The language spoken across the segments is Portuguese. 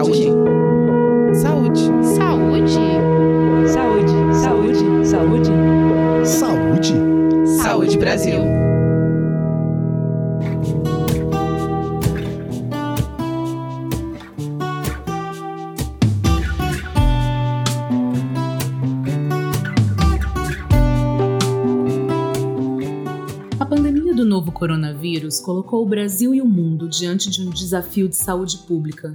Saúde. Saúde. Saúde. Saúde. Saúde. Saúde. Saúde. Saúde Brasil. A pandemia do novo coronavírus colocou o Brasil e o mundo diante de um desafio de saúde pública,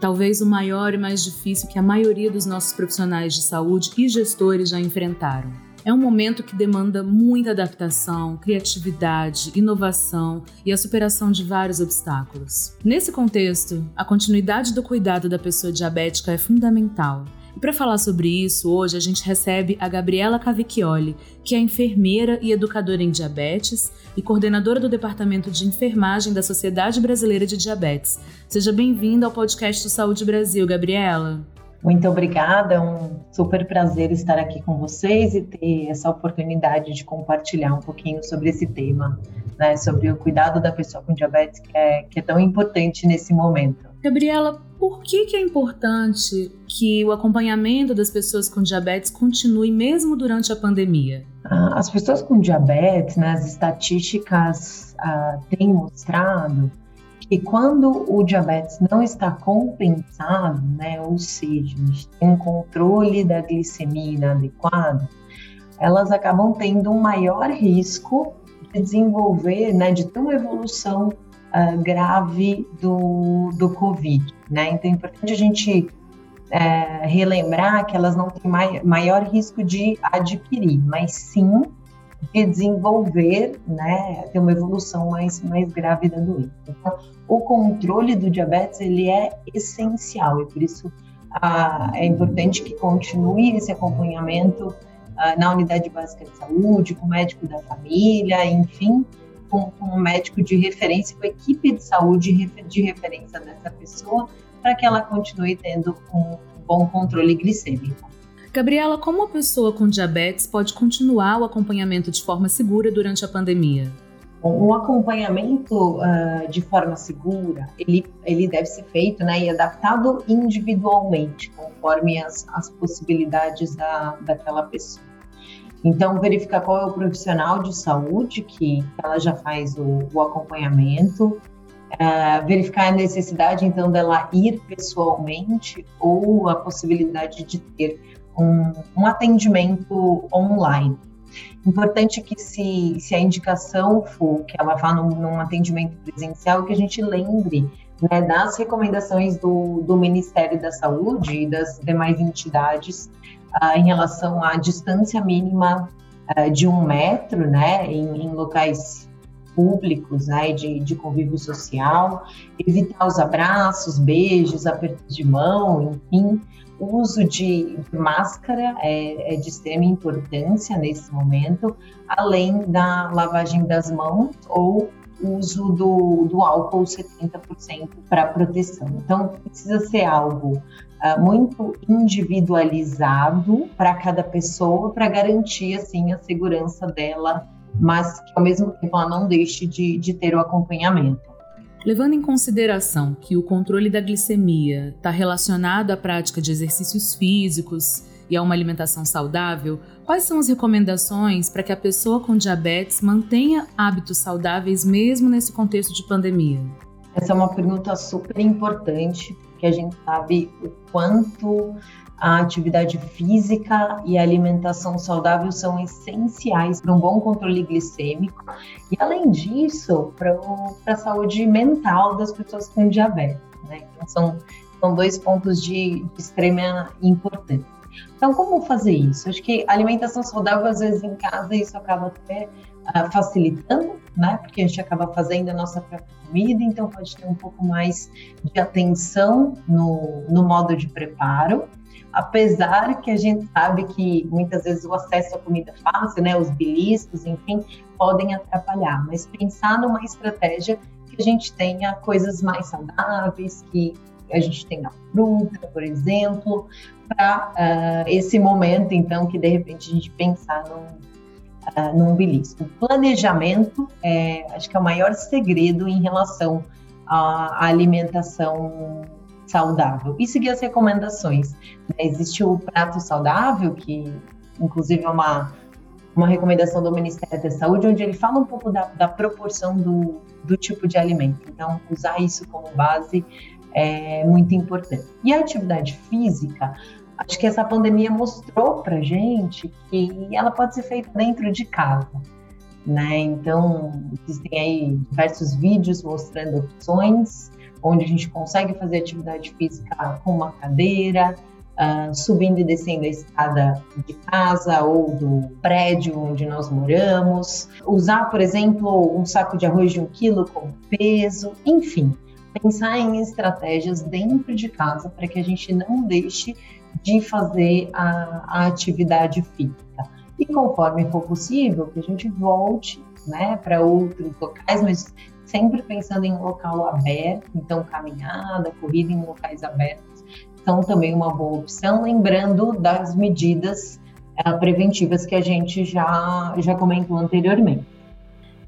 talvez o maior e mais difícil que a maioria dos nossos profissionais de saúde e gestores já enfrentaram. É um momento que demanda muita adaptação, criatividade, inovação e a superação de vários obstáculos. Nesse contexto, a continuidade do cuidado da pessoa diabética é fundamental. E para falar sobre isso, hoje a gente recebe a Gabriela Cavicchioli, que é enfermeira e educadora em diabetes e coordenadora do Departamento de Enfermagem da Sociedade Brasileira de Diabetes. Seja bem-vinda ao podcast do Saúde Brasil, Gabriela. Muito obrigada, é um super prazer estar aqui com vocês e ter essa oportunidade de compartilhar um pouquinho sobre esse tema, né, sobre o cuidado da pessoa com diabetes, que é, que é tão importante nesse momento. Gabriela, por que, que é importante que o acompanhamento das pessoas com diabetes continue mesmo durante a pandemia? Ah, As pessoas com diabetes, né, as estatísticas ah, têm mostrado que quando o diabetes não está compensado, né, ou seja, a gente tem um controle da glicemia inadequado, elas acabam tendo um maior risco de desenvolver, né, de ter uma evolução ah, grave do, do Covid, né? Então é importante a gente é, relembrar que elas não têm mai, maior risco de adquirir, mas sim de desenvolver, né, ter uma evolução mais, mais grave da doença. Então, o controle do diabetes ele é essencial e por isso ah, é importante que continue esse acompanhamento ah, na unidade básica de saúde, com o médico da família, enfim, com, com um médico de referência, com a equipe de saúde de referência dessa pessoa, para que ela continue tendo um bom controle glicêmico. Gabriela, como uma pessoa com diabetes pode continuar o acompanhamento de forma segura durante a pandemia? Bom, o acompanhamento uh, de forma segura, ele, ele deve ser feito né, e adaptado individualmente, conforme as, as possibilidades da, daquela pessoa. Então, verificar qual é o profissional de saúde que ela já faz o, o acompanhamento, uh, verificar a necessidade, então, dela ir pessoalmente ou a possibilidade de ter um, um atendimento online. Importante que se, se a indicação for que ela vá num, num atendimento presencial, que a gente lembre né, das recomendações do, do Ministério da Saúde e das demais entidades uh, em relação à distância mínima uh, de um metro, né, em, em locais públicos, né, de, de convívio social, evitar os abraços, beijos, apertos de mão, enfim, o uso de máscara é, é, de extrema importância nesse momento, além da lavagem das mãos ou uso do, do álcool 70% para proteção. Então, precisa ser algo uh, muito individualizado para cada pessoa, para garantir assim a segurança dela, mas que ao mesmo tempo ela não deixe de, de ter o acompanhamento. Levando em consideração que o controle da glicemia está relacionado à prática de exercícios físicos e a uma alimentação saudável, quais são as recomendações para que a pessoa com diabetes mantenha hábitos saudáveis mesmo nesse contexto de pandemia? Essa é uma pergunta super importante, porque a gente sabe o quanto a atividade física e a alimentação saudável são essenciais para um bom controle glicêmico e, além disso, para a saúde mental das pessoas com diabetes. Né? Então, são, são dois pontos de, de extrema importância. Então, como fazer isso? Acho que alimentação saudável, às vezes, em casa, isso acaba até uh, facilitando, né? Porque a gente acaba fazendo a nossa própria comida, então pode ter um pouco mais de atenção no, no modo de preparo apesar que a gente sabe que muitas vezes o acesso à comida fácil, né, os beliscos, enfim, podem atrapalhar, mas pensar numa estratégia que a gente tenha coisas mais saudáveis, que a gente tenha fruta, por exemplo, para uh, esse momento, então, que de repente a gente pensar num, uh, num belisco. Planejamento, é, acho que é o maior segredo em relação à alimentação saudável e seguir as recomendações. Existe o prato saudável, que inclusive é uma, uma recomendação do Ministério da Saúde, onde ele fala um pouco da, da proporção do, do tipo de alimento. Então, usar isso como base é muito importante. E a atividade física, acho que essa pandemia mostrou para gente que ela pode ser feita dentro de casa. Né? Então, existem aí diversos vídeos mostrando opções onde a gente consegue fazer atividade física com uma cadeira, uh, subindo e descendo a escada de casa ou do prédio onde nós moramos, usar, por exemplo, um saco de arroz de um quilo como peso, enfim, pensar em estratégias dentro de casa para que a gente não deixe de fazer a, a atividade física. E conforme for possível, que a gente volte né, para outros locais, mas sempre pensando em local aberto, então caminhada, corrida em locais abertos são também uma boa opção, lembrando das medidas uh, preventivas que a gente já, já comentou anteriormente.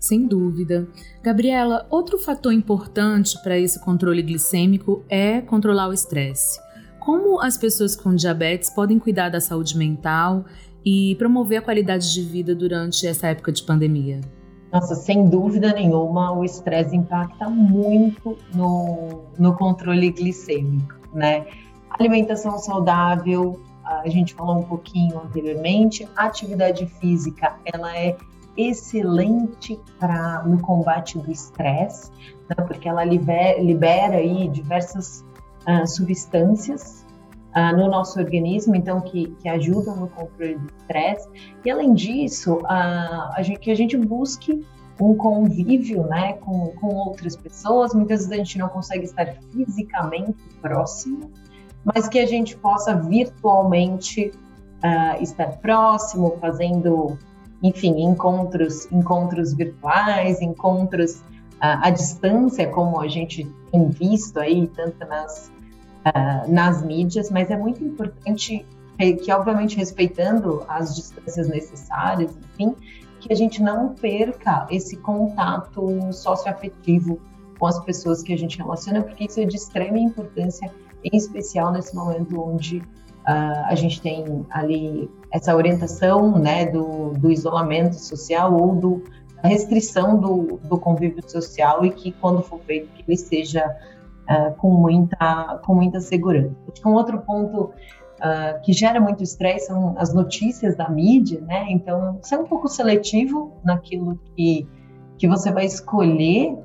Sem dúvida. Gabriela, outro fator importante para esse controle glicêmico é controlar o estresse. Como as pessoas com diabetes podem cuidar da saúde mental e promover a qualidade de vida durante essa época de pandemia? Nossa, sem dúvida nenhuma, o estresse impacta muito no, no controle glicêmico, né? Alimentação saudável, a gente falou um pouquinho anteriormente, atividade física, ela é excelente para no combate do estresse, né? porque ela libera, libera aí diversas uh, substâncias uh, no nosso organismo, então que, que ajudam no controle do estresse. E além disso, uh, a gente, que a gente busque um convívio né, com, com outras pessoas. Muitas vezes a gente não consegue estar fisicamente próximo, mas que a gente possa virtualmente uh, estar próximo, fazendo, enfim, encontros, encontros virtuais, encontros uh, à distância, como a gente tem visto aí, tanto nas, uh, nas mídias, mas é muito importante que, obviamente, respeitando as distâncias necessárias, enfim, que a gente não perca esse contato socioafetivo com as pessoas que a gente relaciona, porque isso é de extrema importância, em especial nesse momento onde uh, a gente tem ali essa orientação né, do, do isolamento social ou do, da restrição do, do convívio social e que, quando for feito, que ele seja uh, com, muita, com muita segurança. Um outro ponto uh, que gera muito estresse são as notícias da mídia, né? Então, ser um pouco seletivo naquilo que, que você vai escolher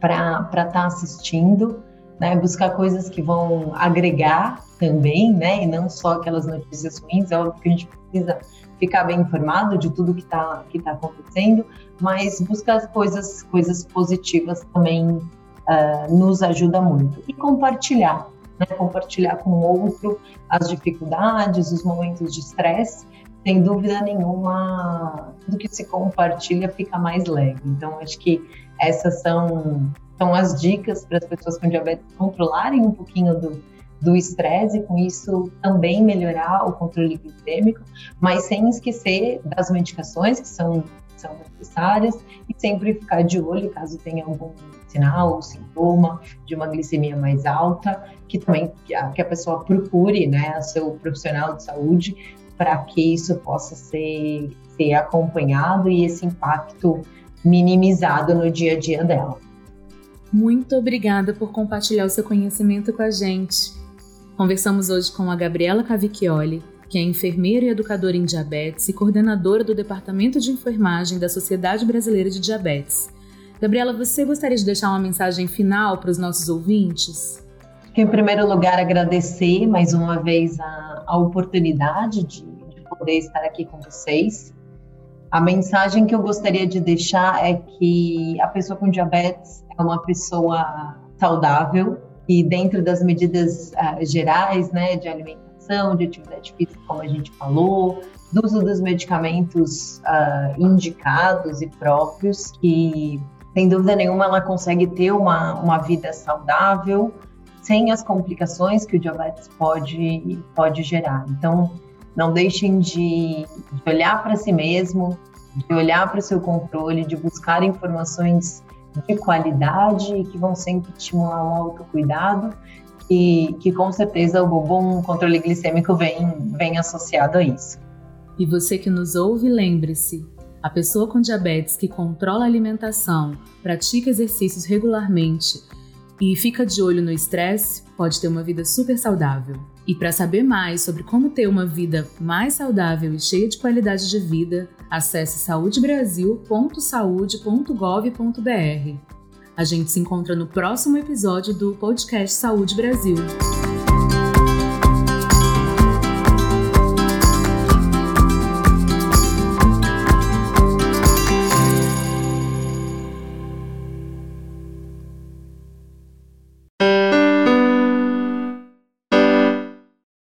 para estar tá assistindo, né? Buscar coisas que vão agregar também, né? E não só aquelas notícias ruins. É óbvio que a gente precisa ficar bem informado de tudo que está que tá acontecendo, mas buscar coisas, coisas positivas também uh, nos ajuda muito. E compartilhar, né, compartilhar com o outro as dificuldades, os momentos de estresse, sem dúvida nenhuma, do que se compartilha fica mais leve. Então, acho que essas são, são as dicas para as pessoas com diabetes controlarem um pouquinho do, do estresse com isso também melhorar o controle glicêmico, mas sem esquecer das medicações que são, são necessárias e sempre ficar de olho caso tenha algum sinal ou sintoma de uma glicemia mais alta, que também que a, pessoa procure né, seu profissional de saúde para que isso possa ser, ser acompanhado e esse impacto minimizado no dia a dia dela. Muito obrigada por compartilhar o seu conhecimento com a gente. Conversamos hoje com a Gabriela Cavicchioli, que é enfermeira e educadora em diabetes e coordenadora do Departamento de Enfermagem da Sociedade Brasileira de Diabetes. Gabriela, você gostaria de deixar uma mensagem final para os nossos ouvintes? Em primeiro lugar, agradecer mais uma vez a, a oportunidade de, de poder estar aqui com vocês. A mensagem que eu gostaria de deixar é que a pessoa com diabetes é uma pessoa saudável e dentro das medidas uh, gerais, né, de alimentação, de atividade física, como a gente falou, do uso dos medicamentos uh, indicados e próprios, que sem dúvida nenhuma ela consegue ter uma, uma vida saudável sem as complicações que o diabetes pode, pode gerar. Então, não deixem de, de olhar para si mesmo, de olhar para o seu controle, de buscar informações de qualidade que vão sempre estimular o autocuidado e que com certeza o bom controle glicêmico vem, vem associado a isso. E você que nos ouve, lembre-se: a pessoa com diabetes que controla a alimentação, pratica exercícios regularmente e fica de olho no estresse pode ter uma vida super saudável. E para saber mais sobre como ter uma vida mais saudável e cheia de qualidade de vida, acesse saudebrasil.saude.gov.br. A gente se encontra no próximo episódio do podcast Saúde Brasil.